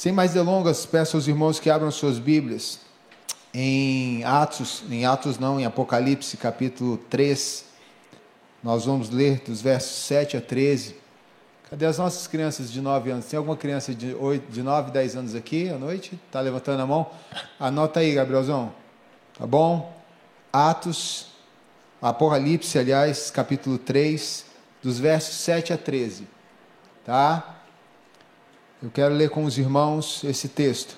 Sem mais delongas, peço aos irmãos que abram suas Bíblias em Atos, em Atos não, em Apocalipse capítulo 3. Nós vamos ler dos versos 7 a 13. Cadê as nossas crianças de 9 anos? Tem alguma criança de, 8, de 9, 10 anos aqui à noite? Está levantando a mão? Anota aí, Gabrielzão. Tá bom? Atos, Apocalipse, aliás, capítulo 3, dos versos 7 a 13. Tá? Eu quero ler com os irmãos esse texto.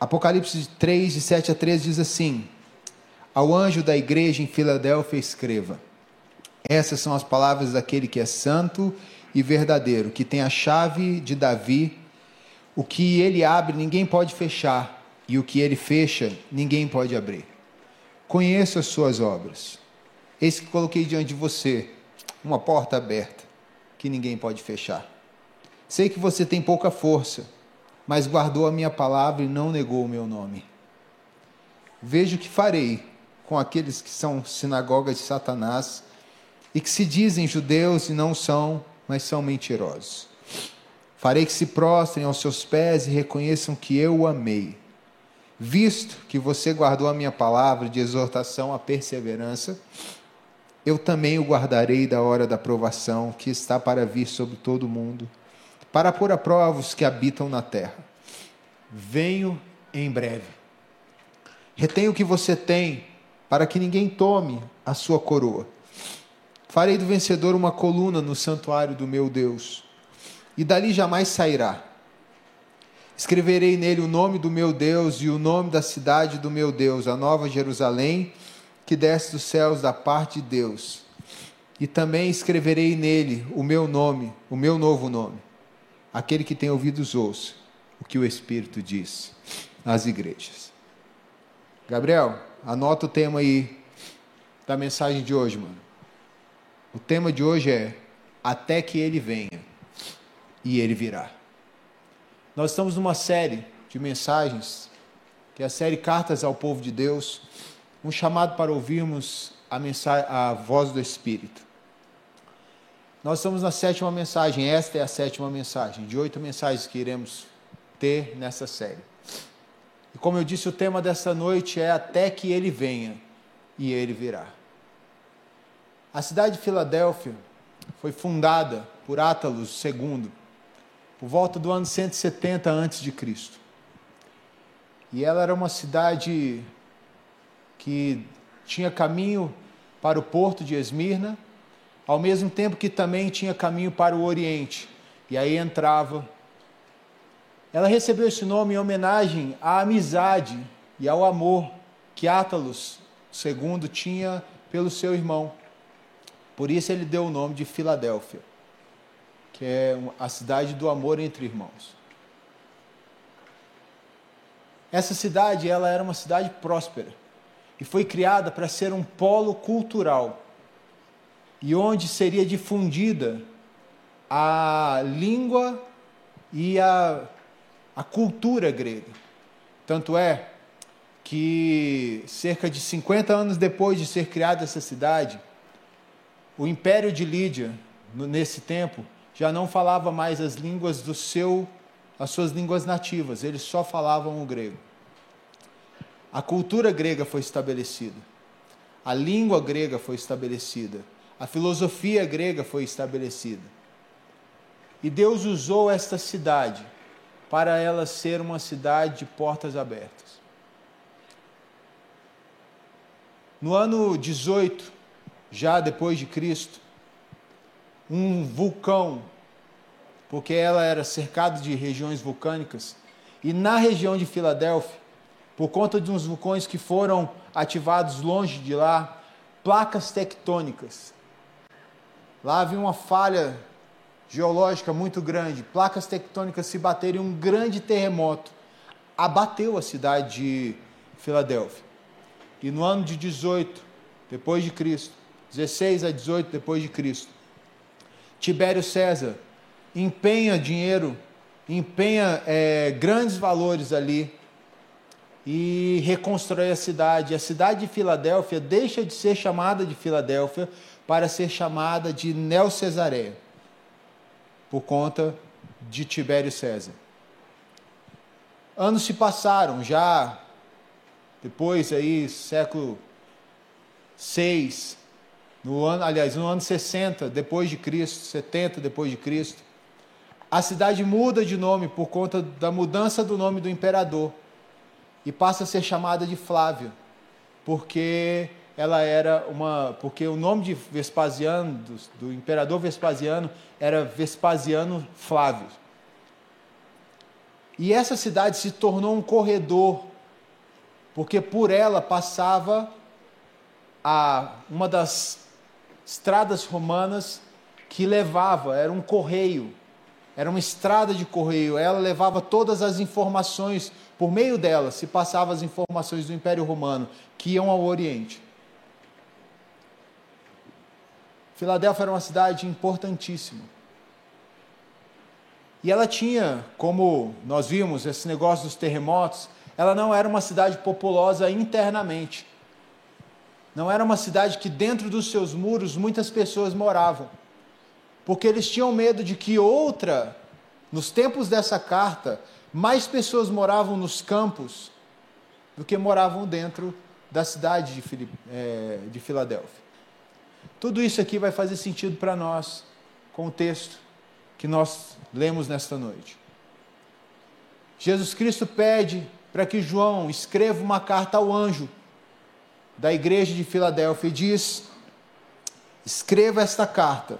Apocalipse 3, de 7 a 13 diz assim: Ao anjo da igreja em Filadélfia escreva: Essas são as palavras daquele que é santo e verdadeiro, que tem a chave de Davi. O que ele abre, ninguém pode fechar, e o que ele fecha, ninguém pode abrir. Conheço as suas obras. Eis que coloquei diante de você uma porta aberta, que ninguém pode fechar. Sei que você tem pouca força, mas guardou a minha palavra e não negou o meu nome. Veja o que farei com aqueles que são sinagogas de Satanás e que se dizem judeus e não são, mas são mentirosos. Farei que se prostrem aos seus pés e reconheçam que eu o amei. Visto que você guardou a minha palavra de exortação à perseverança, eu também o guardarei da hora da provação que está para vir sobre todo o mundo para pôr a prova os que habitam na terra. Venho em breve. Retenha o que você tem, para que ninguém tome a sua coroa. Farei do vencedor uma coluna no santuário do meu Deus, e dali jamais sairá. Escreverei nele o nome do meu Deus e o nome da cidade do meu Deus, a nova Jerusalém, que desce dos céus da parte de Deus. E também escreverei nele o meu nome, o meu novo nome. Aquele que tem ouvidos, ouça o que o Espírito diz às igrejas. Gabriel, anota o tema aí da mensagem de hoje, mano. O tema de hoje é Até que ele venha e ele virá. Nós estamos numa série de mensagens, que é a série Cartas ao Povo de Deus, um chamado para ouvirmos a, mensagem, a voz do Espírito. Nós estamos na sétima mensagem, esta é a sétima mensagem, de oito mensagens que iremos ter nessa série. E como eu disse, o tema dessa noite é Até que ele venha, e ele virá. A cidade de Filadélfia foi fundada por Átalos II, por volta do ano 170 a.C. E ela era uma cidade que tinha caminho para o porto de Esmirna, ao mesmo tempo que também tinha caminho para o Oriente. E aí entrava. Ela recebeu esse nome em homenagem à amizade e ao amor que Átalos II tinha pelo seu irmão. Por isso ele deu o nome de Filadélfia, que é a cidade do amor entre irmãos. Essa cidade, ela era uma cidade próspera e foi criada para ser um polo cultural e onde seria difundida a língua e a, a cultura grega. Tanto é que cerca de 50 anos depois de ser criada essa cidade, o Império de Lídia, nesse tempo, já não falava mais as línguas do seu, as suas línguas nativas, eles só falavam o grego. A cultura grega foi estabelecida, a língua grega foi estabelecida, a filosofia grega foi estabelecida. E Deus usou esta cidade para ela ser uma cidade de portas abertas. No ano 18, já depois de Cristo, um vulcão, porque ela era cercada de regiões vulcânicas, e na região de Filadélfia, por conta de uns vulcões que foram ativados longe de lá, placas tectônicas Lá havia uma falha geológica muito grande, placas tectônicas se bateram e um grande terremoto abateu a cidade de Filadélfia. E no ano de 18 depois de Cristo, 16 a 18 depois de Cristo, Tibério César empenha dinheiro, empenha é, grandes valores ali e reconstrói a cidade. A cidade de Filadélfia deixa de ser chamada de Filadélfia para ser chamada de Neo-Cesareia, por conta de Tibério César. Anos se passaram, já depois aí, século 6, no ano, aliás, no ano 60 depois de Cristo, 70 depois de Cristo, a cidade muda de nome por conta da mudança do nome do imperador e passa a ser chamada de Flávia, porque ela era uma, porque o nome de Vespasiano, do, do imperador Vespasiano, era Vespasiano Flávio. E essa cidade se tornou um corredor, porque por ela passava a uma das estradas romanas que levava, era um correio, era uma estrada de correio, ela levava todas as informações, por meio dela se passavam as informações do Império Romano que iam ao Oriente. Filadélfia era uma cidade importantíssima. E ela tinha, como nós vimos, esse negócio dos terremotos, ela não era uma cidade populosa internamente. Não era uma cidade que dentro dos seus muros muitas pessoas moravam. Porque eles tinham medo de que outra, nos tempos dessa carta, mais pessoas moravam nos campos do que moravam dentro da cidade de, é, de Filadélfia. Tudo isso aqui vai fazer sentido para nós com o texto que nós lemos nesta noite. Jesus Cristo pede para que João escreva uma carta ao anjo da igreja de Filadélfia e diz: escreva esta carta.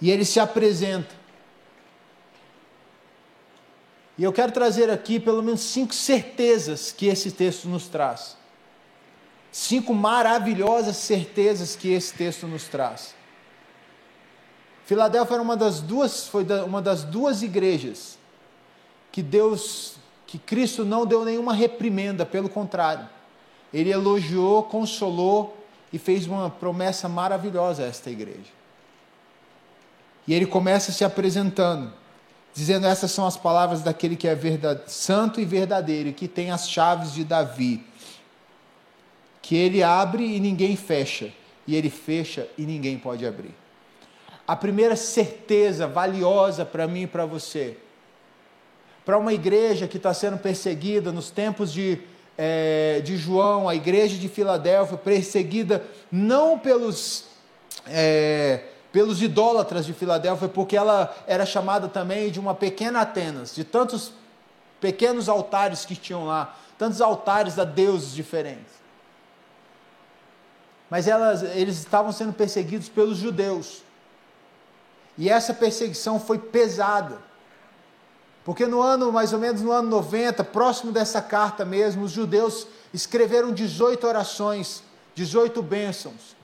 E ele se apresenta. E eu quero trazer aqui pelo menos cinco certezas que esse texto nos traz. Cinco maravilhosas certezas que esse texto nos traz. Filadélfia era uma das duas, foi uma das duas igrejas que Deus que Cristo não deu nenhuma reprimenda, pelo contrário. Ele elogiou, consolou e fez uma promessa maravilhosa a esta igreja. E ele começa se apresentando, dizendo: Essas são as palavras daquele que é verdade, santo e verdadeiro, que tem as chaves de Davi, que ele abre e ninguém fecha, e ele fecha e ninguém pode abrir. A primeira certeza valiosa para mim e para você para uma igreja que está sendo perseguida nos tempos de, é, de João, a igreja de Filadélfia, perseguida não pelos, é, pelos idólatras de Filadélfia, porque ela era chamada também de uma pequena Atenas, de tantos pequenos altares que tinham lá, tantos altares a deuses diferentes. Mas elas, eles estavam sendo perseguidos pelos judeus. E essa perseguição foi pesada. Porque no ano, mais ou menos no ano 90, próximo dessa carta mesmo, os judeus escreveram 18 orações, 18 bênçãos.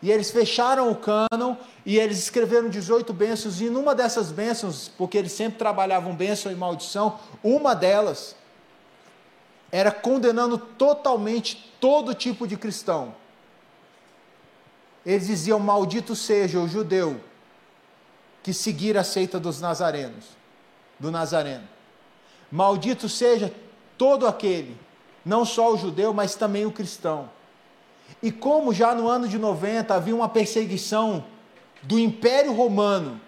E eles fecharam o cânon e eles escreveram 18 bênçãos. E numa dessas bênçãos, porque eles sempre trabalhavam bênção e maldição, uma delas era condenando totalmente todo tipo de cristão. Eles diziam: Maldito seja o judeu que seguir a seita dos nazarenos do Nazareno. Maldito seja todo aquele, não só o judeu, mas também o cristão. E como já no ano de 90 havia uma perseguição do Império Romano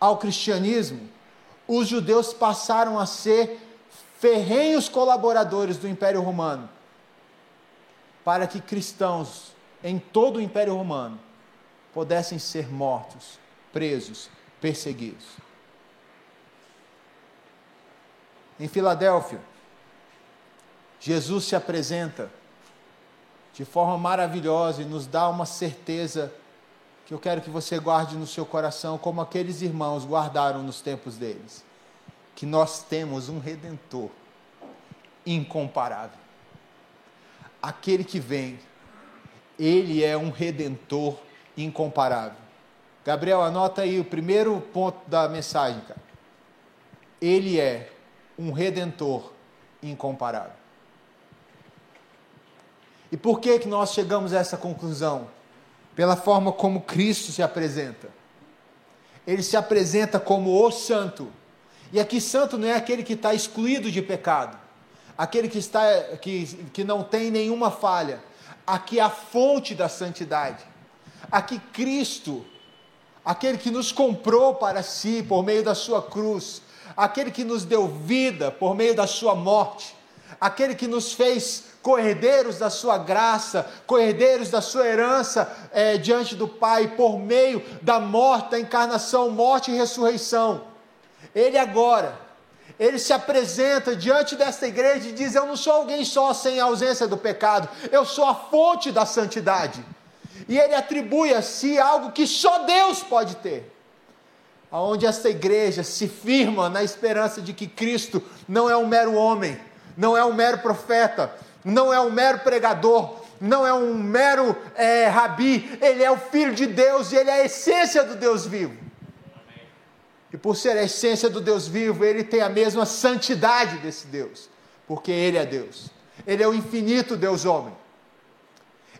ao cristianismo, os judeus passaram a ser ferrenhos colaboradores do Império Romano, para que cristãos em todo o Império Romano pudessem ser mortos, presos, perseguidos. Em Filadélfia, Jesus se apresenta de forma maravilhosa e nos dá uma certeza que eu quero que você guarde no seu coração, como aqueles irmãos guardaram nos tempos deles, que nós temos um redentor incomparável. Aquele que vem, ele é um redentor incomparável. Gabriel, anota aí o primeiro ponto da mensagem, cara. Ele é um redentor incomparável. E por que que nós chegamos a essa conclusão? Pela forma como Cristo se apresenta. Ele se apresenta como o santo. E aqui santo não é aquele que está excluído de pecado, aquele que está que, que não tem nenhuma falha. Aqui é a fonte da santidade. Aqui Cristo, aquele que nos comprou para si por meio da sua cruz, aquele que nos deu vida por meio da sua morte, aquele que nos fez corredeiros da sua graça, corredeiros da sua herança é, diante do Pai, por meio da morte, da encarnação, morte e ressurreição. Ele agora, ele se apresenta diante desta igreja e diz: Eu não sou alguém só sem ausência do pecado, eu sou a fonte da santidade. E ele atribui a si algo que só Deus pode ter. Aonde esta igreja se firma na esperança de que Cristo não é um mero homem, não é um mero profeta, não é um mero pregador, não é um mero é, rabi, ele é o Filho de Deus e ele é a essência do Deus vivo. E por ser a essência do Deus vivo, ele tem a mesma santidade desse Deus, porque ele é Deus. Ele é o infinito Deus homem.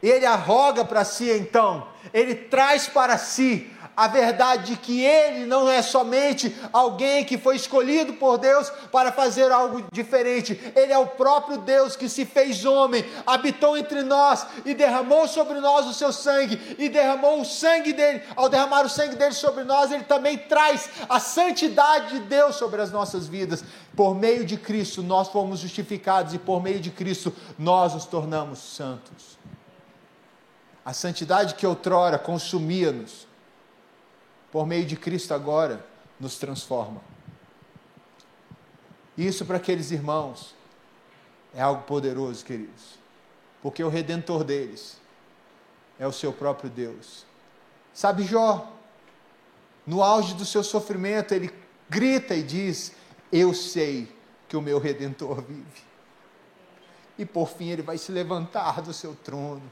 E ele arroga para si então, ele traz para si a verdade de que ele não é somente alguém que foi escolhido por Deus para fazer algo diferente, ele é o próprio Deus que se fez homem, habitou entre nós e derramou sobre nós o seu sangue, e derramou o sangue dele, ao derramar o sangue dele sobre nós, ele também traz a santidade de Deus sobre as nossas vidas. Por meio de Cristo nós fomos justificados e por meio de Cristo nós nos tornamos santos. A santidade que outrora consumia-nos, por meio de Cristo agora nos transforma. Isso para aqueles irmãos é algo poderoso, queridos, porque o redentor deles é o seu próprio Deus. Sabe Jó? No auge do seu sofrimento, ele grita e diz: Eu sei que o meu redentor vive. E por fim ele vai se levantar do seu trono,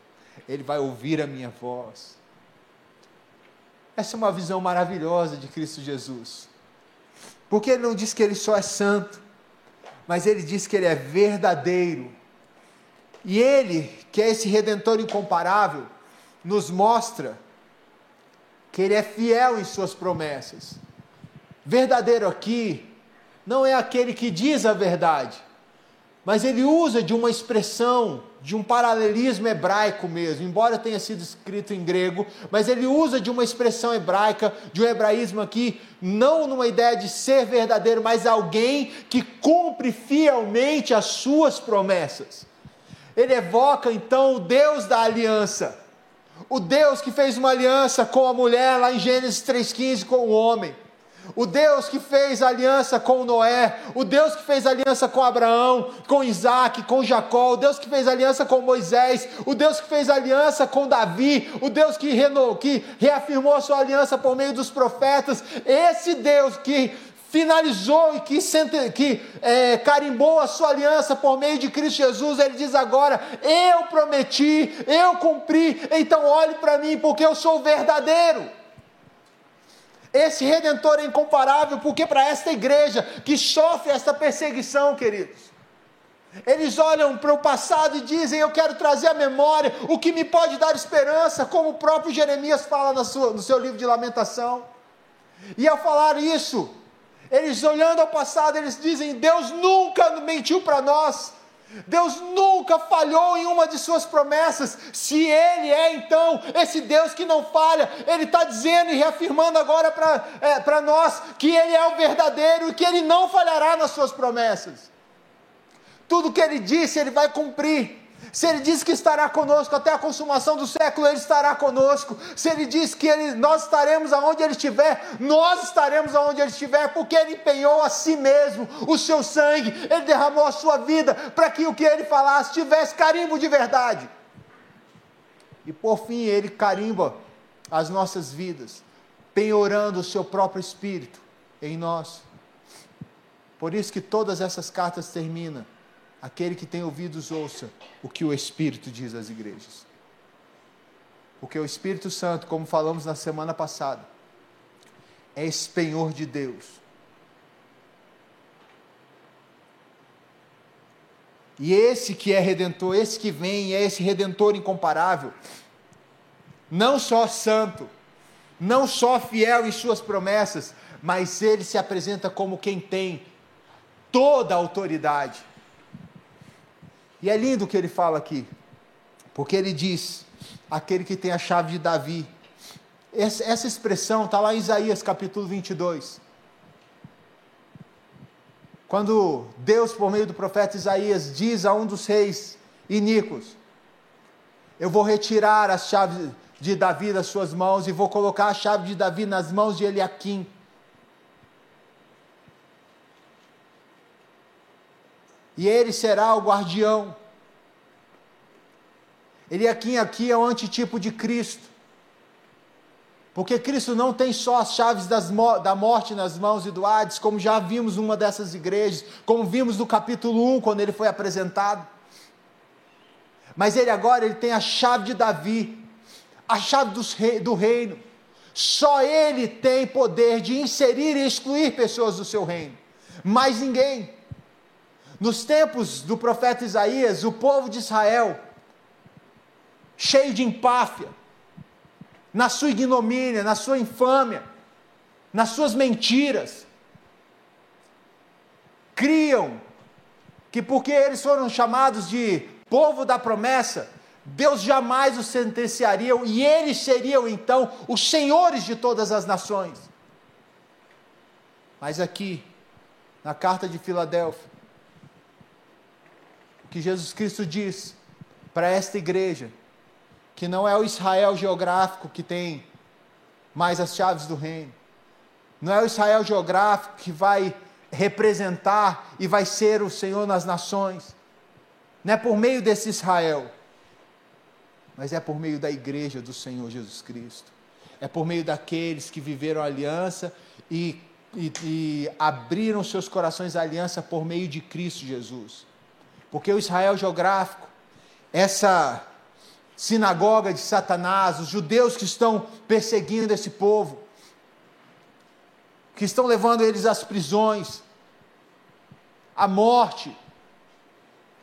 ele vai ouvir a minha voz essa é uma visão maravilhosa de Cristo Jesus. Porque ele não diz que ele só é santo, mas ele diz que ele é verdadeiro. E ele, que é esse redentor incomparável, nos mostra que ele é fiel em suas promessas. Verdadeiro aqui não é aquele que diz a verdade, mas ele usa de uma expressão de um paralelismo hebraico mesmo, embora tenha sido escrito em grego, mas ele usa de uma expressão hebraica, de um hebraísmo aqui, não numa ideia de ser verdadeiro, mas alguém que cumpre fielmente as suas promessas. Ele evoca então o Deus da aliança, o Deus que fez uma aliança com a mulher lá em Gênesis 3,15 com o homem o Deus que fez aliança com Noé, o Deus que fez aliança com Abraão, com Isaac, com Jacó, o Deus que fez aliança com Moisés, o Deus que fez aliança com Davi, o Deus que, reno, que reafirmou a sua aliança por meio dos profetas, esse Deus que finalizou e que, que é, carimbou a sua aliança por meio de Cristo Jesus, ele diz agora: Eu prometi, eu cumpri, então olhe para mim, porque eu sou verdadeiro. Esse redentor é incomparável, porque para esta igreja que sofre esta perseguição, queridos, eles olham para o passado e dizem: Eu quero trazer à memória o que me pode dar esperança, como o próprio Jeremias fala seu, no seu livro de Lamentação. E ao falar isso, eles olhando ao passado, eles dizem: Deus nunca mentiu para nós, Deus nunca falhou em uma de suas promessas. Se Ele é então esse Deus que não falha, Ele está dizendo e reafirmando agora para é, nós que Ele é o verdadeiro e que Ele não falhará nas suas promessas. Tudo que Ele disse, Ele vai cumprir. Se ele diz que estará conosco até a consumação do século, ele estará conosco. Se ele diz que ele, nós estaremos aonde ele estiver, nós estaremos aonde ele estiver, porque ele empenhou a si mesmo o seu sangue, ele derramou a sua vida para que o que ele falasse tivesse carimbo de verdade. E por fim, ele carimba as nossas vidas, penhorando o seu próprio espírito em nós. Por isso que todas essas cartas terminam Aquele que tem ouvidos, ouça o que o Espírito diz às igrejas. Porque o Espírito Santo, como falamos na semana passada, é espenhor de Deus. E esse que é redentor, esse que vem, é esse redentor incomparável, não só santo, não só fiel em suas promessas, mas ele se apresenta como quem tem toda a autoridade. E é lindo o que ele fala aqui, porque ele diz: aquele que tem a chave de Davi. Essa, expressão está lá em Isaías capítulo 22. Quando Deus, por meio do profeta Isaías, diz a um dos reis iníquos: Eu vou retirar as chaves de Davi das suas mãos e vou colocar a chave de Davi nas mãos de Eliaquim. E ele será o guardião. Eliaquim aqui é o antitipo de Cristo. Porque Cristo não tem só as chaves das, da morte nas mãos e do Hades, como já vimos numa dessas igrejas, como vimos no capítulo 1, quando ele foi apresentado. Mas ele agora ele tem a chave de Davi, a chave rei, do reino. Só ele tem poder de inserir e excluir pessoas do seu reino. Mais ninguém. Nos tempos do profeta Isaías, o povo de Israel, cheio de empáfia, na sua ignomínia, na sua infâmia, nas suas mentiras. Criam que porque eles foram chamados de povo da promessa, Deus jamais os sentenciaria e eles seriam então os senhores de todas as nações. Mas aqui, na carta de Filadélfia, que Jesus Cristo diz para esta igreja que não é o Israel geográfico que tem mais as chaves do reino. Não é o Israel geográfico que vai representar e vai ser o Senhor nas nações. Não é por meio desse Israel, mas é por meio da igreja do Senhor Jesus Cristo. É por meio daqueles que viveram a aliança e, e, e abriram seus corações à aliança por meio de Cristo Jesus. Porque o Israel geográfico, essa sinagoga de Satanás, os judeus que estão perseguindo esse povo, que estão levando eles às prisões, à morte,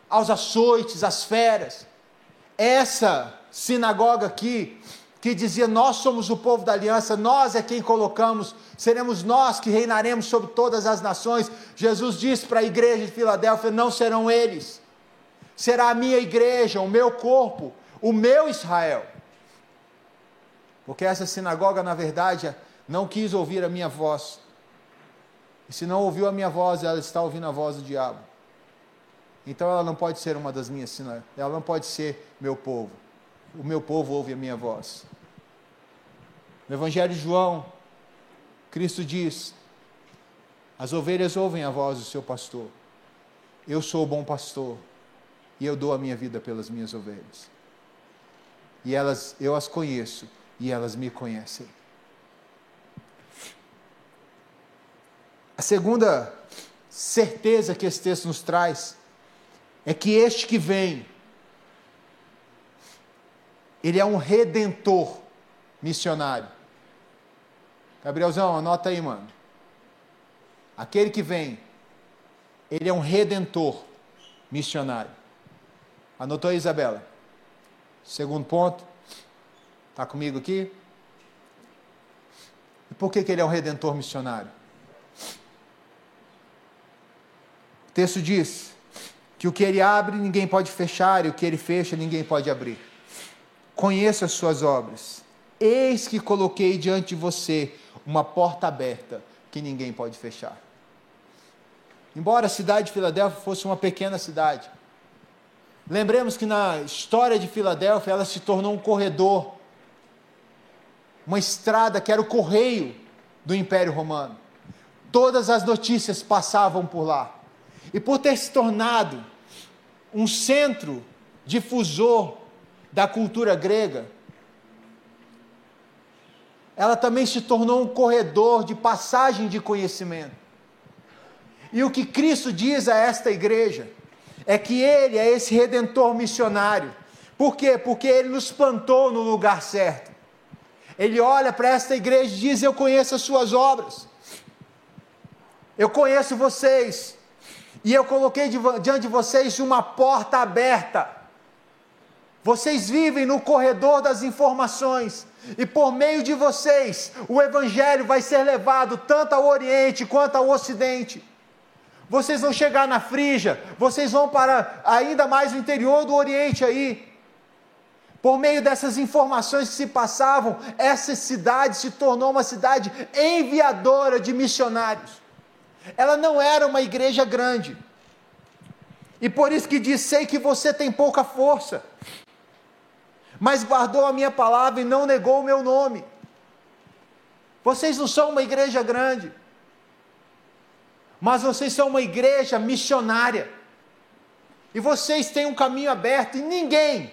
aos açoites, às feras. Essa sinagoga aqui, que dizia: Nós somos o povo da aliança, nós é quem colocamos, seremos nós que reinaremos sobre todas as nações. Jesus disse para a igreja de Filadélfia: Não serão eles, será a minha igreja, o meu corpo, o meu Israel. Porque essa sinagoga, na verdade, não quis ouvir a minha voz. E se não ouviu a minha voz, ela está ouvindo a voz do diabo. Então ela não pode ser uma das minhas sinagogas, ela não pode ser meu povo. O meu povo ouve a minha voz. No Evangelho de João, Cristo diz: As ovelhas ouvem a voz do seu pastor. Eu sou o bom pastor e eu dou a minha vida pelas minhas ovelhas e elas, eu as conheço e elas me conhecem. A segunda certeza que esse texto nos traz é que este que vem, ele é um redentor missionário. Gabrielzão, anota aí, mano. Aquele que vem, ele é um redentor missionário. Anotou aí, Isabela? Segundo ponto, está comigo aqui? E por que, que ele é um redentor missionário? O texto diz que o que ele abre ninguém pode fechar e o que ele fecha ninguém pode abrir. Conheça as suas obras. Eis que coloquei diante de você uma porta aberta que ninguém pode fechar. Embora a cidade de Filadélfia fosse uma pequena cidade, Lembremos que na história de Filadélfia ela se tornou um corredor, uma estrada que era o correio do Império Romano. Todas as notícias passavam por lá. E por ter se tornado um centro difusor da cultura grega, ela também se tornou um corredor de passagem de conhecimento. E o que Cristo diz a esta igreja é que Ele é esse redentor missionário. Por quê? Porque Ele nos plantou no lugar certo. Ele olha para esta igreja e diz: Eu conheço as suas obras, eu conheço vocês, e eu coloquei diante de vocês uma porta aberta. Vocês vivem no corredor das informações, e por meio de vocês, o Evangelho vai ser levado tanto ao Oriente quanto ao Ocidente. Vocês vão chegar na Frígia, vocês vão para ainda mais o interior do Oriente aí. Por meio dessas informações que se passavam, essa cidade se tornou uma cidade enviadora de missionários. Ela não era uma igreja grande. E por isso que diz: sei que você tem pouca força, mas guardou a minha palavra e não negou o meu nome. Vocês não são uma igreja grande, mas vocês são uma igreja missionária. E vocês têm um caminho aberto e ninguém,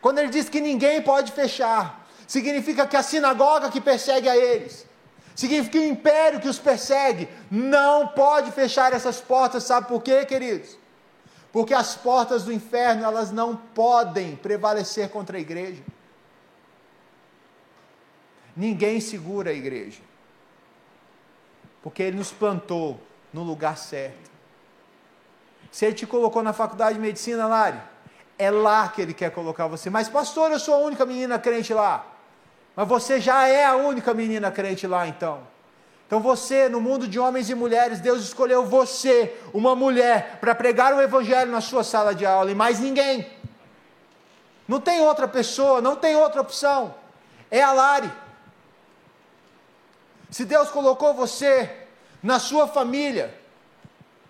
quando ele diz que ninguém pode fechar, significa que a sinagoga que persegue a eles, significa que o império que os persegue, não pode fechar essas portas, sabe por quê, queridos? Porque as portas do inferno, elas não podem prevalecer contra a igreja. Ninguém segura a igreja. Porque ele nos plantou no lugar certo. Se ele te colocou na faculdade de medicina, Lari, é lá que ele quer colocar você. Mas, pastor, eu sou a única menina crente lá. Mas você já é a única menina crente lá, então. Então você, no mundo de homens e mulheres, Deus escolheu você, uma mulher, para pregar o evangelho na sua sala de aula e mais ninguém. Não tem outra pessoa, não tem outra opção. É a Lari. Se Deus colocou você na sua família,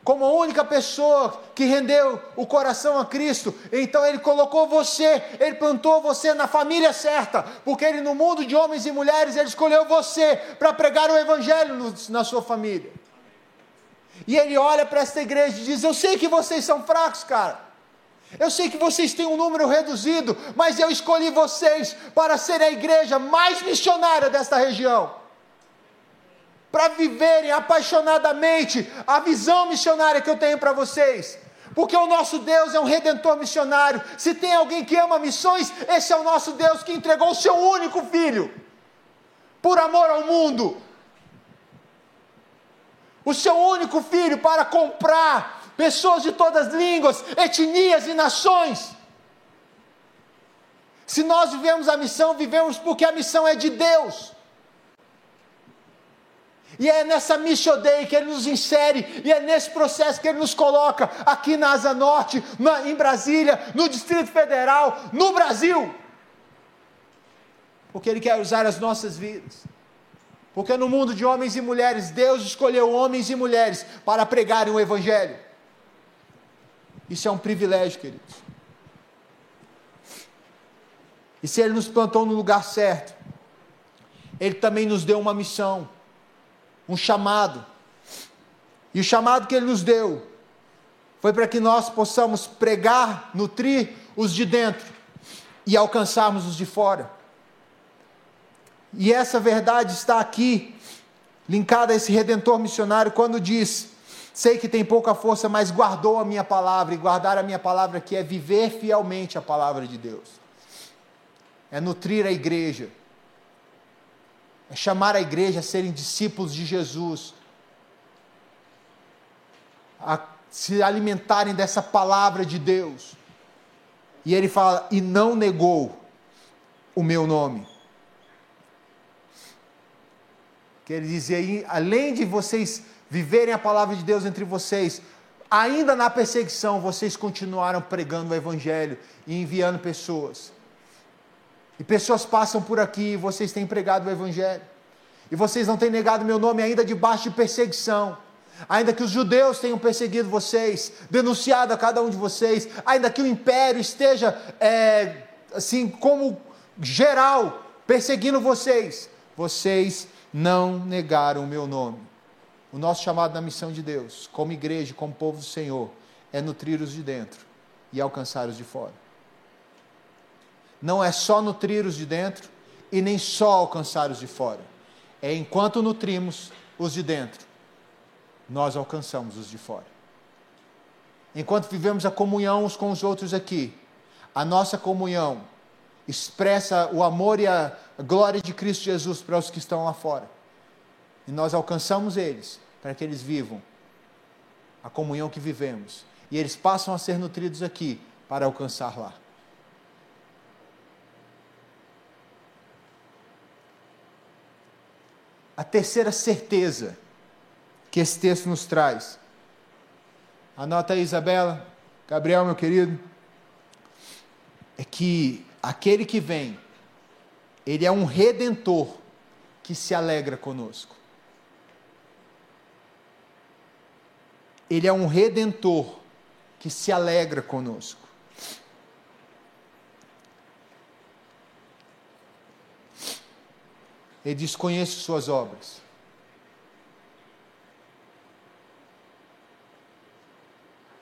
como a única pessoa que rendeu o coração a Cristo, então Ele colocou você, Ele plantou você na família certa, porque Ele, no mundo de homens e mulheres, Ele escolheu você para pregar o Evangelho no, na sua família. E Ele olha para esta igreja e diz: Eu sei que vocês são fracos, cara. Eu sei que vocês têm um número reduzido, mas eu escolhi vocês para ser a igreja mais missionária desta região para viverem apaixonadamente a visão missionária que eu tenho para vocês. Porque o nosso Deus é um redentor missionário. Se tem alguém que ama missões, esse é o nosso Deus que entregou o seu único filho, por amor ao mundo. O seu único filho para comprar pessoas de todas as línguas, etnias e nações. Se nós vivemos a missão, vivemos porque a missão é de Deus. E é nessa Mission Day que ele nos insere, e é nesse processo que ele nos coloca aqui na Asa Norte, na, em Brasília, no Distrito Federal, no Brasil. Porque ele quer usar as nossas vidas. Porque no mundo de homens e mulheres, Deus escolheu homens e mulheres para pregarem o Evangelho. Isso é um privilégio, queridos. E se Ele nos plantou no lugar certo, Ele também nos deu uma missão um chamado. E o chamado que ele nos deu foi para que nós possamos pregar, nutrir os de dentro e alcançarmos os de fora. E essa verdade está aqui, linkada a esse redentor missionário, quando diz: Sei que tem pouca força, mas guardou a minha palavra, e guardar a minha palavra aqui é viver fielmente a palavra de Deus, é nutrir a igreja é chamar a igreja a serem discípulos de Jesus, a se alimentarem dessa palavra de Deus. E ele fala: e não negou o meu nome. Quer dizer, além de vocês viverem a palavra de Deus entre vocês, ainda na perseguição, vocês continuaram pregando o Evangelho e enviando pessoas. E pessoas passam por aqui e vocês têm pregado o Evangelho. E vocês não têm negado meu nome ainda debaixo de perseguição. Ainda que os judeus tenham perseguido vocês, denunciado a cada um de vocês, ainda que o império esteja, é, assim, como geral, perseguindo vocês, vocês não negaram o meu nome. O nosso chamado na missão de Deus, como igreja, como povo do Senhor, é nutrir os de dentro e alcançar os de fora não é só nutrir os de dentro e nem só alcançar os de fora. É enquanto nutrimos os de dentro, nós alcançamos os de fora. Enquanto vivemos a comunhão uns com os outros aqui, a nossa comunhão expressa o amor e a glória de Cristo Jesus para os que estão lá fora. E nós alcançamos eles para que eles vivam a comunhão que vivemos. E eles passam a ser nutridos aqui para alcançar lá. A terceira certeza que esse texto nos traz. Anota aí, Isabela, Gabriel, meu querido. É que aquele que vem, ele é um redentor que se alegra conosco. Ele é um redentor que se alegra conosco. Ele diz: Conheço suas obras.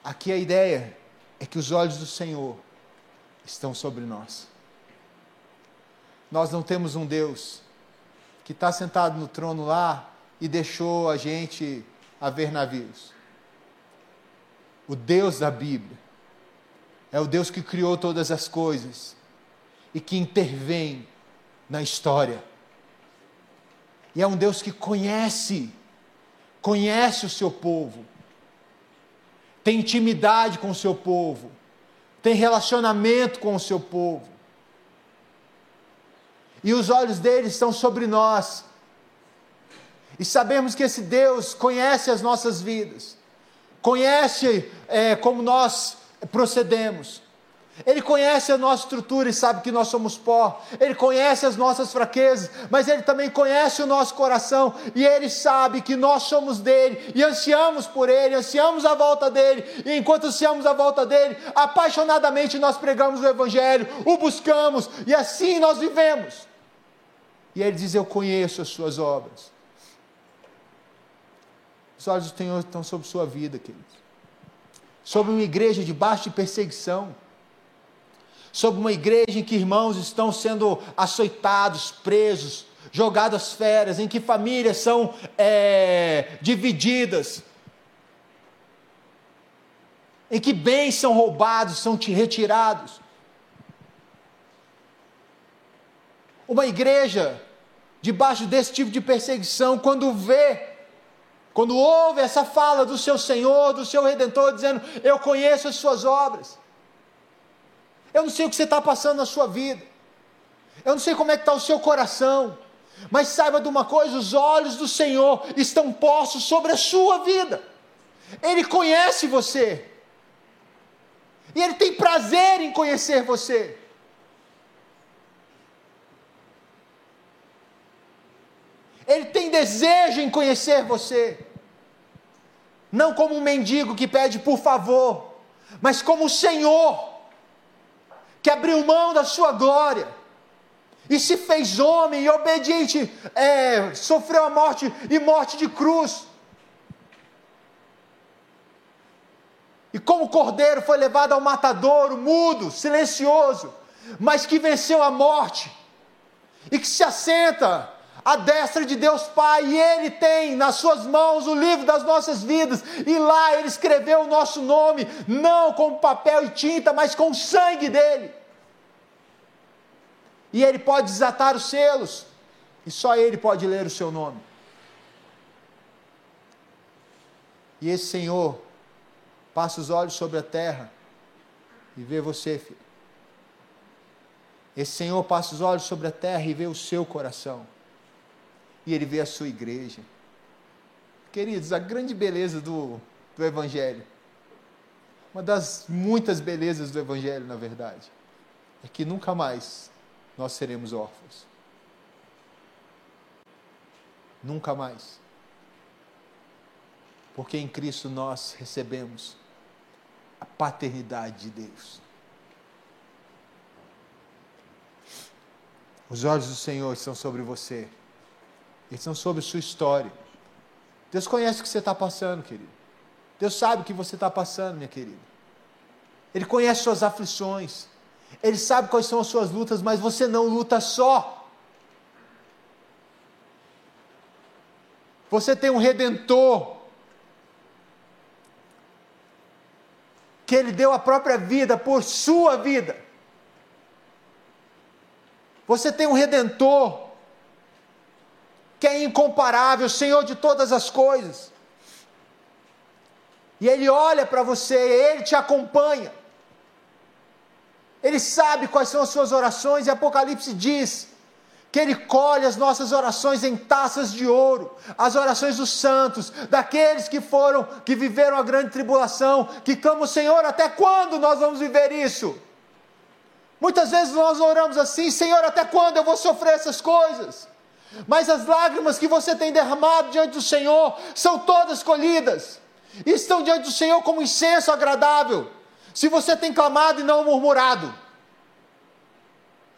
Aqui a ideia é que os olhos do Senhor estão sobre nós. Nós não temos um Deus que está sentado no trono lá e deixou a gente a ver navios. O Deus da Bíblia é o Deus que criou todas as coisas e que intervém na história. E é um Deus que conhece, conhece o seu povo, tem intimidade com o seu povo, tem relacionamento com o seu povo e os olhos dele estão sobre nós. E sabemos que esse Deus conhece as nossas vidas, conhece é, como nós procedemos. Ele conhece a nossa estrutura e sabe que nós somos pó. Ele conhece as nossas fraquezas, mas Ele também conhece o nosso coração e Ele sabe que nós somos dele e ansiamos por Ele, ansiamos a volta dele. E enquanto ansiamos a volta dele, apaixonadamente nós pregamos o Evangelho, o buscamos e assim nós vivemos. E ele diz: Eu conheço as suas obras. Os olhos do Senhor estão sobre sua vida, queridos. Sobre uma igreja debaixo de perseguição. Sobre uma igreja em que irmãos estão sendo açoitados, presos, jogados às feras, em que famílias são é, divididas, em que bens são roubados, são retirados. uma igreja debaixo desse tipo de perseguição, quando vê, quando ouve essa fala do seu Senhor, do seu Redentor, dizendo: Eu conheço as suas obras, eu não sei o que você está passando na sua vida, eu não sei como é que está o seu coração, mas saiba de uma coisa: os olhos do Senhor estão postos sobre a sua vida, Ele conhece você, e Ele tem prazer em conhecer você. Ele tem desejo em conhecer você. Não como um mendigo que pede por favor, mas como o Senhor, que abriu mão da sua glória e se fez homem e obediente, é, sofreu a morte e morte de cruz. E como cordeiro foi levado ao matadouro, mudo, silencioso, mas que venceu a morte e que se assenta a destra de Deus Pai, e Ele tem nas suas mãos o livro das nossas vidas, e lá Ele escreveu o nosso nome, não com papel e tinta, mas com o sangue dele. E Ele pode desatar os selos, e só Ele pode ler o seu nome. E esse Senhor passa os olhos sobre a terra e vê você, filho. Esse Senhor passa os olhos sobre a terra e vê o seu coração e ele vê a sua igreja. Queridos, a grande beleza do, do Evangelho, uma das muitas belezas do Evangelho, na verdade, é que nunca mais nós seremos órfãos. Nunca mais. Porque em Cristo nós recebemos a paternidade de Deus. Os olhos do Senhor estão sobre você. Eles são sobre sua história. Deus conhece o que você está passando, querido. Deus sabe o que você está passando, minha querida. Ele conhece suas aflições. Ele sabe quais são as suas lutas, mas você não luta só. Você tem um redentor. Que ele deu a própria vida por sua vida. Você tem um redentor que é incomparável, Senhor de todas as coisas. E Ele olha para você, Ele te acompanha. Ele sabe quais são as suas orações, e Apocalipse diz que Ele colhe as nossas orações em taças de ouro, as orações dos santos, daqueles que foram, que viveram a grande tribulação, que clamam, Senhor, até quando nós vamos viver isso? Muitas vezes nós oramos assim, Senhor, até quando eu vou sofrer essas coisas? Mas as lágrimas que você tem derramado diante do Senhor são todas colhidas. estão diante do Senhor como incenso agradável. Se você tem clamado e não murmurado,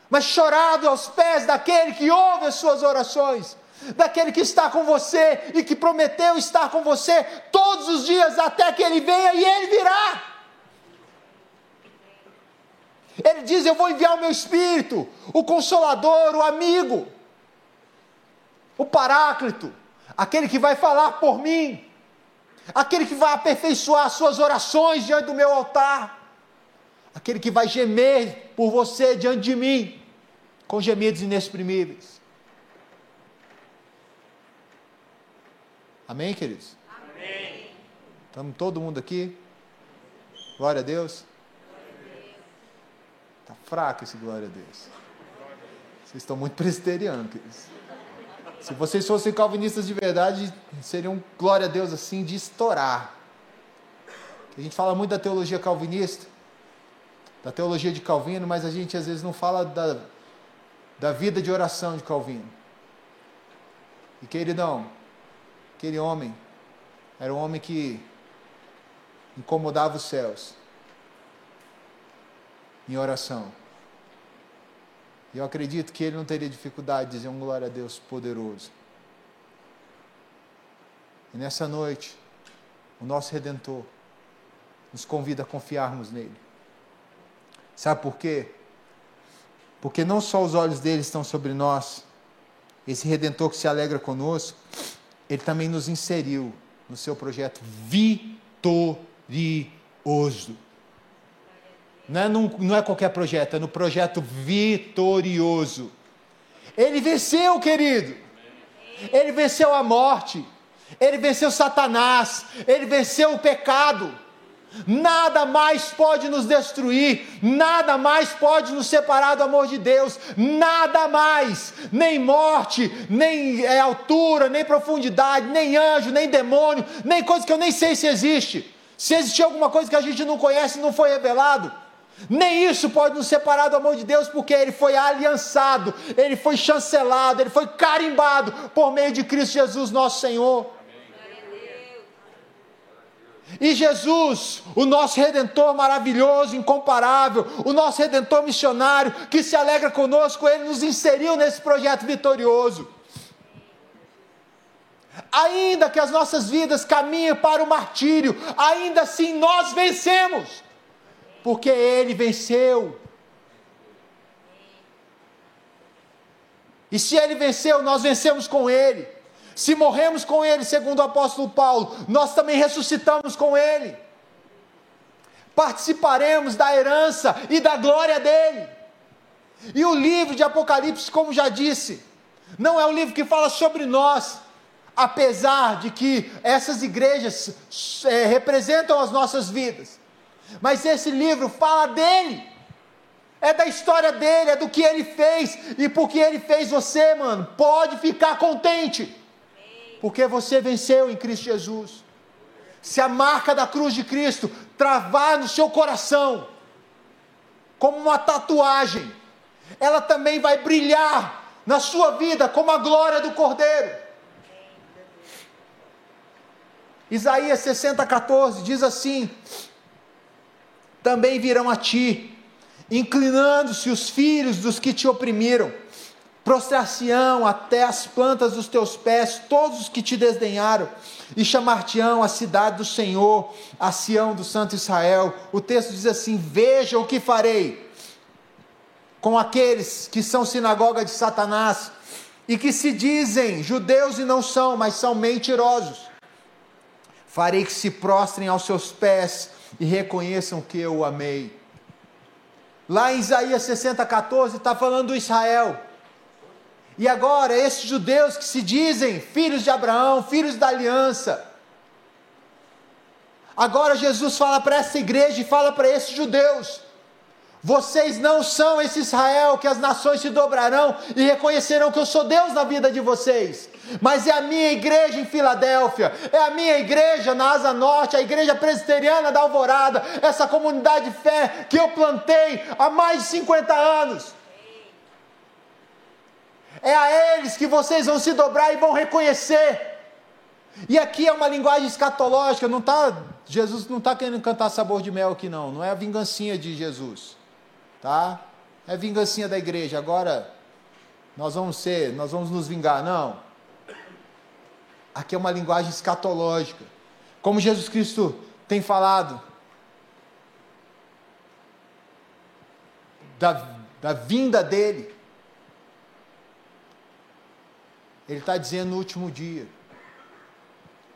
mas chorado aos pés daquele que ouve as suas orações, daquele que está com você e que prometeu estar com você todos os dias até que ele venha e ele virá. Ele diz: Eu vou enviar o meu espírito, o consolador, o amigo, o paráclito, aquele que vai falar por mim, aquele que vai aperfeiçoar as suas orações diante do meu altar, aquele que vai gemer por você diante de mim, com gemidos inexprimíveis. Amém, queridos? Amém. Estamos todo mundo aqui? Glória a Deus. Está fraco esse glória a Deus. Vocês estão muito presbiterianos, queridos. Se vocês fossem calvinistas de verdade, seriam glória a Deus assim de estourar. A gente fala muito da teologia calvinista, da teologia de Calvino, mas a gente às vezes não fala da, da vida de oração de Calvino. E queridão, aquele homem era um homem que incomodava os céus em oração. E eu acredito que ele não teria dificuldade de dizer um glória a Deus poderoso. E nessa noite, o nosso Redentor nos convida a confiarmos nele. Sabe por quê? Porque não só os olhos dele estão sobre nós, esse Redentor que se alegra conosco, ele também nos inseriu no seu projeto vitorioso. Não é, num, não é qualquer projeto, é no projeto vitorioso. Ele venceu, querido. Ele venceu a morte. Ele venceu Satanás. Ele venceu o pecado. Nada mais pode nos destruir, nada mais pode nos separar do amor de Deus, nada mais, nem morte, nem é, altura, nem profundidade, nem anjo, nem demônio, nem coisa que eu nem sei se existe. Se existir alguma coisa que a gente não conhece, não foi revelado, nem isso pode nos separar do amor de Deus, porque ele foi aliançado, ele foi chancelado, ele foi carimbado por meio de Cristo Jesus, nosso Senhor. E Jesus, o nosso redentor maravilhoso, incomparável, o nosso redentor missionário, que se alegra conosco, ele nos inseriu nesse projeto vitorioso. Ainda que as nossas vidas caminhem para o martírio, ainda assim nós vencemos porque ele venceu. E se ele venceu, nós vencemos com ele. Se morremos com ele, segundo o apóstolo Paulo, nós também ressuscitamos com ele. Participaremos da herança e da glória dele. E o livro de Apocalipse, como já disse, não é um livro que fala sobre nós, apesar de que essas igrejas é, representam as nossas vidas. Mas esse livro fala dele. É da história dele, é do que ele fez. E porque ele fez você, mano, pode ficar contente. Porque você venceu em Cristo Jesus. Se a marca da cruz de Cristo travar no seu coração, como uma tatuagem, ela também vai brilhar na sua vida como a glória do Cordeiro. Isaías 60, 14 diz assim: também virão a ti, inclinando-se os filhos dos que te oprimiram, prostrar-se-ão até as plantas dos teus pés todos os que te desdenharam, e chamar-te-ão a cidade do Senhor, a Sião do Santo Israel. O texto diz assim: Veja o que farei com aqueles que são sinagoga de Satanás e que se dizem judeus e não são, mas são mentirosos. Farei que se prostrem aos seus pés e reconheçam que eu amei. Lá em Isaías 60, 14, está falando do Israel. E agora, esses judeus que se dizem filhos de Abraão, filhos da aliança. Agora Jesus fala para essa igreja e fala para esses judeus: vocês não são esse Israel que as nações se dobrarão e reconhecerão que eu sou Deus na vida de vocês. Mas é a minha igreja em Filadélfia, é a minha igreja na Asa Norte, a igreja presbiteriana da Alvorada, essa comunidade de fé que eu plantei há mais de 50 anos. É a eles que vocês vão se dobrar e vão reconhecer E aqui é uma linguagem escatológica, não tá, Jesus não está querendo cantar sabor de mel aqui não, não é a vingancinha de Jesus, tá? É vingancinha da igreja, agora nós vamos ser, nós vamos nos vingar, não. Aqui é uma linguagem escatológica, como Jesus Cristo tem falado, da, da vinda dele. Ele está dizendo no último dia: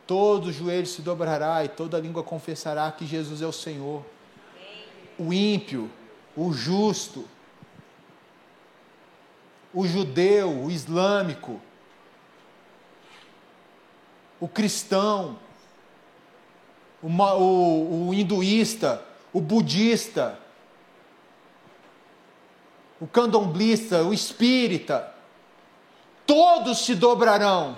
todo joelho se dobrará e toda língua confessará que Jesus é o Senhor. O ímpio, o justo, o judeu, o islâmico, o cristão, o, o, hinduísta, o budista, o candomblista, o espírita, todos se dobrarão,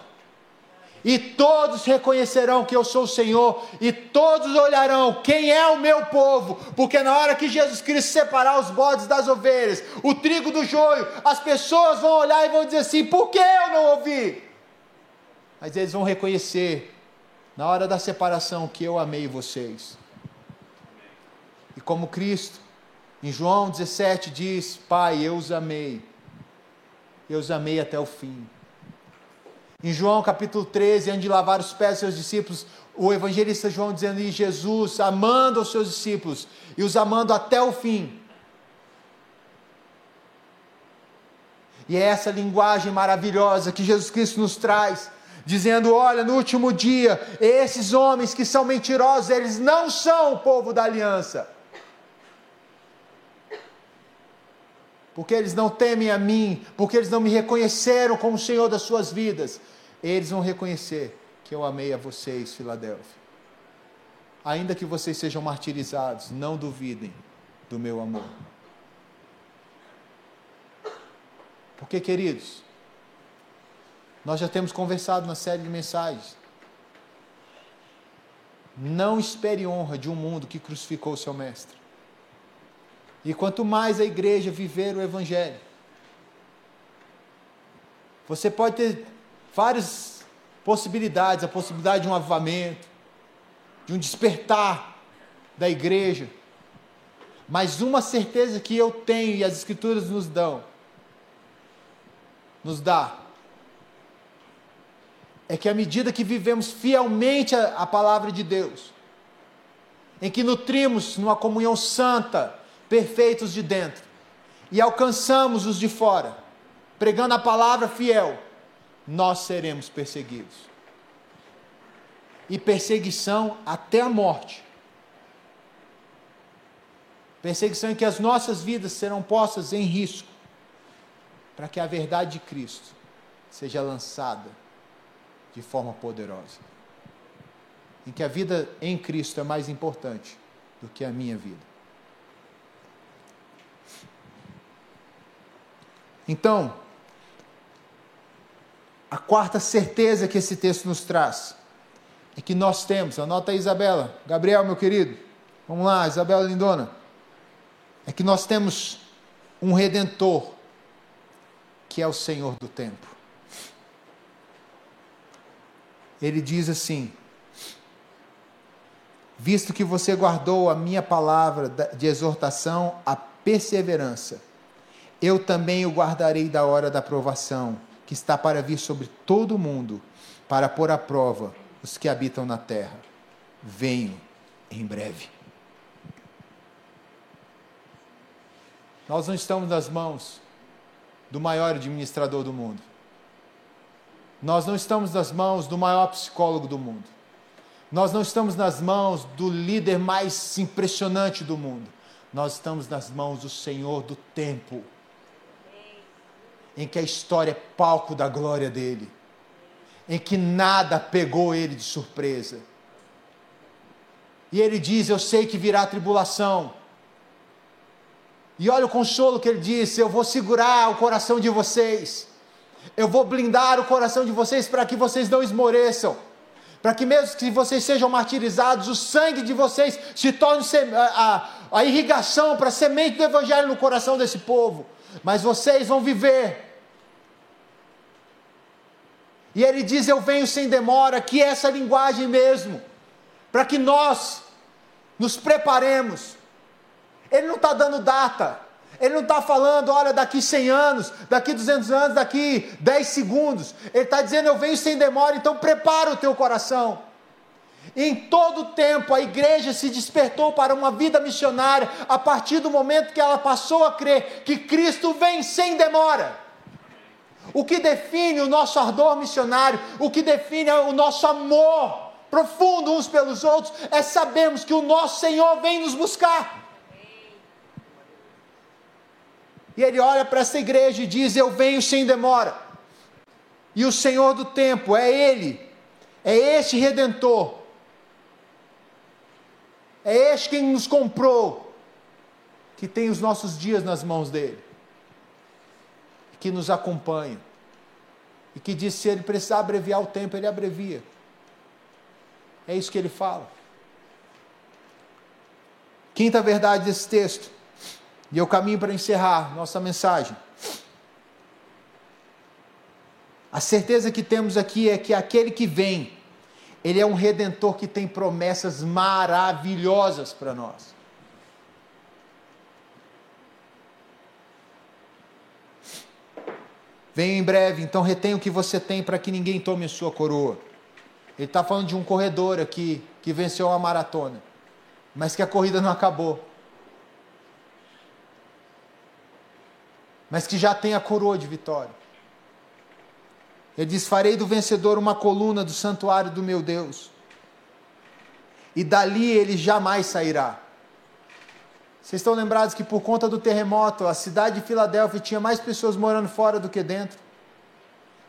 e todos reconhecerão que eu sou o Senhor, e todos olharão quem é o meu povo, porque na hora que Jesus Cristo separar os bodes das ovelhas, o trigo do joio, as pessoas vão olhar e vão dizer assim: por que eu não ouvi? Mas eles vão reconhecer, na hora da separação, que eu amei vocês. E como Cristo em João 17 diz: Pai, eu os amei, eu os amei até o fim. Em João capítulo 13, antes de lavar os pés dos seus discípulos, o evangelista João dizendo: E Jesus amando os seus discípulos e os amando até o fim. E é essa linguagem maravilhosa que Jesus Cristo nos traz, dizendo: Olha, no último dia, esses homens que são mentirosos, eles não são o povo da aliança. Porque eles não temem a mim, porque eles não me reconheceram como Senhor das suas vidas, eles vão reconhecer que eu amei a vocês, Filadélfia. Ainda que vocês sejam martirizados, não duvidem do meu amor. Porque, queridos, nós já temos conversado na série de mensagens. Não espere honra de um mundo que crucificou o seu mestre. E quanto mais a igreja viver o Evangelho, você pode ter várias possibilidades a possibilidade de um avivamento, de um despertar da igreja. Mas uma certeza que eu tenho e as Escrituras nos dão, nos dá, é que à medida que vivemos fielmente a, a palavra de Deus, em que nutrimos numa comunhão santa, perfeitos de dentro, e alcançamos os de fora, pregando a palavra fiel, nós seremos perseguidos. E perseguição até a morte. Perseguição em que as nossas vidas serão postas em risco, para que a verdade de Cristo seja lançada de forma poderosa. Em que a vida em Cristo é mais importante do que a minha vida. Então, a quarta certeza que esse texto nos traz é que nós temos, anota aí, Isabela, Gabriel, meu querido, vamos lá, Isabela Lindona, é que nós temos um redentor, que é o Senhor do tempo. Ele diz assim: Visto que você guardou a minha palavra de exortação, a perseverança, eu também o guardarei da hora da provação, que está para vir sobre todo o mundo, para pôr à prova os que habitam na terra. Venho em breve. Nós não estamos nas mãos do maior administrador do mundo. Nós não estamos nas mãos do maior psicólogo do mundo. Nós não estamos nas mãos do líder mais impressionante do mundo. Nós estamos nas mãos do Senhor do tempo em que a história é palco da glória dele, em que nada pegou ele de surpresa. E ele diz: Eu sei que virá tribulação. E olha o consolo que ele disse: Eu vou segurar o coração de vocês, eu vou blindar o coração de vocês para que vocês não esmoreçam, para que mesmo que vocês sejam martirizados, o sangue de vocês se torne a, a, a irrigação para a semente do Evangelho no coração desse povo mas vocês vão viver. E ele diz: Eu venho sem demora, que é essa linguagem mesmo, para que nós nos preparemos. Ele não está dando data, ele não está falando, olha, daqui 100 anos, daqui 200 anos, daqui 10 segundos. Ele está dizendo: Eu venho sem demora, então prepara o teu coração. Em todo o tempo, a igreja se despertou para uma vida missionária a partir do momento que ela passou a crer que Cristo vem sem demora. O que define o nosso ardor missionário, o que define o nosso amor profundo uns pelos outros, é sabermos que o nosso Senhor vem nos buscar. E ele olha para essa igreja e diz: Eu venho sem demora. E o Senhor do tempo é Ele, é este redentor é este quem nos comprou, que tem os nossos dias nas mãos dele, que nos acompanha, e que diz: se ele precisar abreviar o tempo, ele abrevia. É isso que ele fala. Quinta verdade desse texto, e eu caminho para encerrar nossa mensagem. A certeza que temos aqui é que aquele que vem, ele é um redentor que tem promessas maravilhosas para nós. Venho em breve, então retenha o que você tem para que ninguém tome a sua coroa. Ele está falando de um corredor aqui que venceu uma maratona, mas que a corrida não acabou. Mas que já tem a coroa de vitória. Ele diz: Farei do vencedor uma coluna do santuário do meu Deus, e dali ele jamais sairá. Vocês estão lembrados que por conta do terremoto, a cidade de Filadélfia tinha mais pessoas morando fora do que dentro?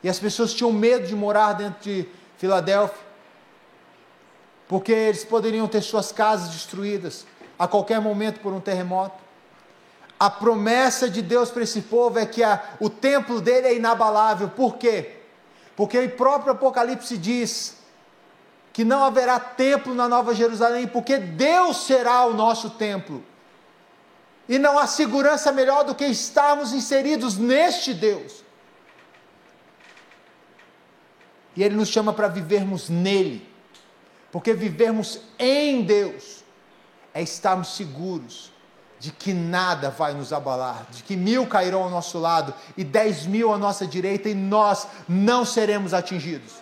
E as pessoas tinham medo de morar dentro de Filadélfia, porque eles poderiam ter suas casas destruídas a qualquer momento por um terremoto. A promessa de Deus para esse povo é que a, o templo dele é inabalável. Por quê? Porque o próprio Apocalipse diz que não haverá templo na Nova Jerusalém, porque Deus será o nosso templo. E não há segurança melhor do que estarmos inseridos neste Deus. E Ele nos chama para vivermos nele, porque vivermos em Deus é estarmos seguros de que nada vai nos abalar, de que mil cairão ao nosso lado e dez mil à nossa direita e nós não seremos atingidos.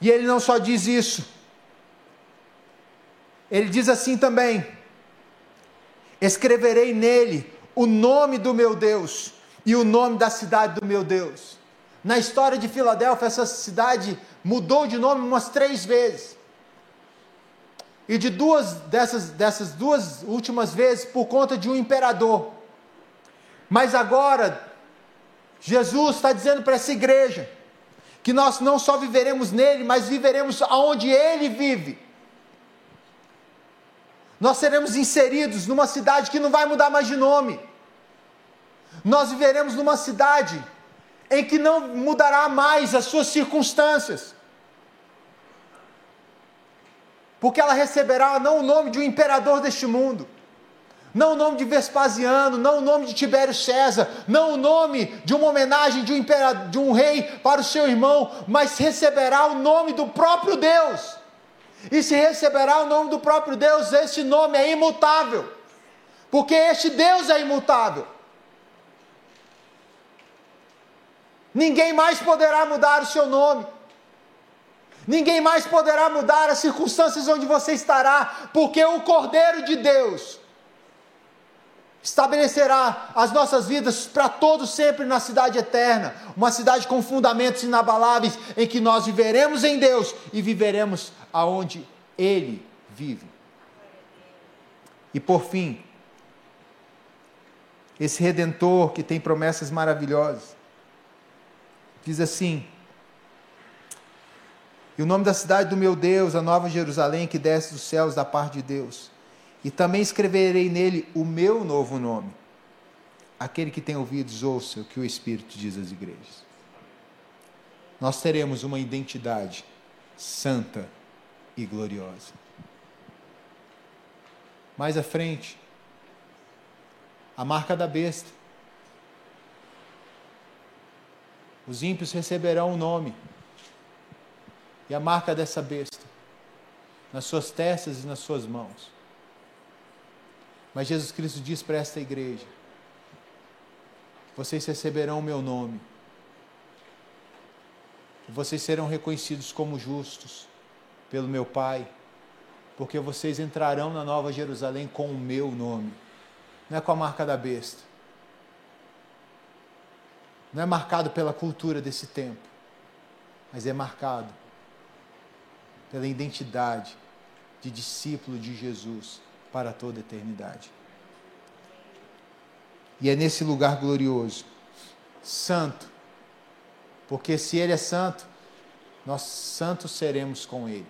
E ele não só diz isso, ele diz assim também: escreverei nele o nome do meu Deus e o nome da cidade do meu Deus. Na história de Filadélfia, essa cidade mudou de nome umas três vezes. E de duas dessas, dessas duas últimas vezes por conta de um imperador. Mas agora, Jesus está dizendo para essa igreja que nós não só viveremos nele, mas viveremos aonde ele vive. Nós seremos inseridos numa cidade que não vai mudar mais de nome. Nós viveremos numa cidade em que não mudará mais as suas circunstâncias porque ela receberá não o nome de um imperador deste mundo, não o nome de Vespasiano, não o nome de Tibério César, não o nome de uma homenagem de um, imperador, de um rei para o seu irmão, mas receberá o nome do próprio Deus. E se receberá o nome do próprio Deus, esse nome é imutável, porque este Deus é imutável. Ninguém mais poderá mudar o seu nome. Ninguém mais poderá mudar as circunstâncias onde você estará, porque o Cordeiro de Deus estabelecerá as nossas vidas para todos sempre na cidade eterna, uma cidade com fundamentos inabaláveis em que nós viveremos em Deus e viveremos aonde ele vive. E por fim, esse redentor que tem promessas maravilhosas diz assim: e o nome da cidade do meu Deus, a nova Jerusalém que desce dos céus da parte de Deus. E também escreverei nele o meu novo nome. Aquele que tem ouvidos, ouça o que o Espírito diz às igrejas. Nós teremos uma identidade santa e gloriosa. Mais à frente, a marca da besta. Os ímpios receberão o nome e a marca dessa besta nas suas testas e nas suas mãos. Mas Jesus Cristo diz para esta igreja: vocês receberão o meu nome. Vocês serão reconhecidos como justos pelo meu Pai, porque vocês entrarão na Nova Jerusalém com o meu nome, não é com a marca da besta, não é marcado pela cultura desse tempo, mas é marcado pela identidade de discípulo de Jesus para toda a eternidade. E é nesse lugar glorioso, santo, porque se Ele é santo, nós santos seremos com Ele.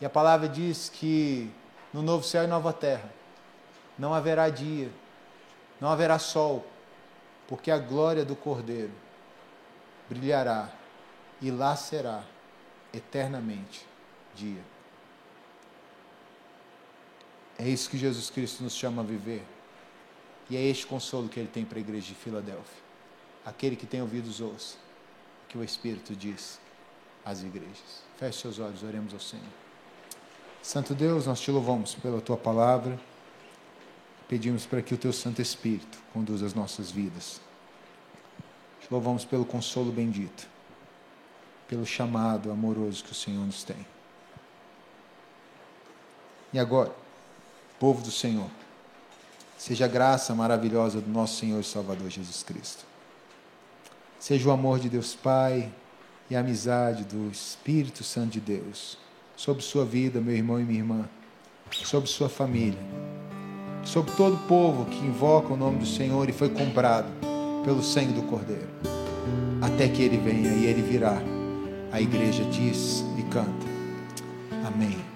E a palavra diz que no novo céu e nova terra não haverá dia, não haverá sol, porque a glória do Cordeiro brilhará e lá será eternamente dia. É isso que Jesus Cristo nos chama a viver. E é este consolo que ele tem para a igreja de Filadélfia. Aquele que tem ouvidos ouça o que o Espírito diz às igrejas. Feche seus olhos, oremos ao Senhor. Santo Deus, nós te louvamos pela tua palavra. Pedimos para que o teu Santo Espírito conduza as nossas vidas. Te louvamos pelo consolo bendito, pelo chamado amoroso que o Senhor nos tem. E agora, povo do Senhor, seja a graça maravilhosa do nosso Senhor e Salvador Jesus Cristo. Seja o amor de Deus Pai e a amizade do Espírito Santo de Deus sobre sua vida, meu irmão e minha irmã, sobre sua família, sobre todo o povo que invoca o nome do Senhor e foi comprado pelo sangue do Cordeiro, até que ele venha e ele virá. A igreja diz e canta. Amém.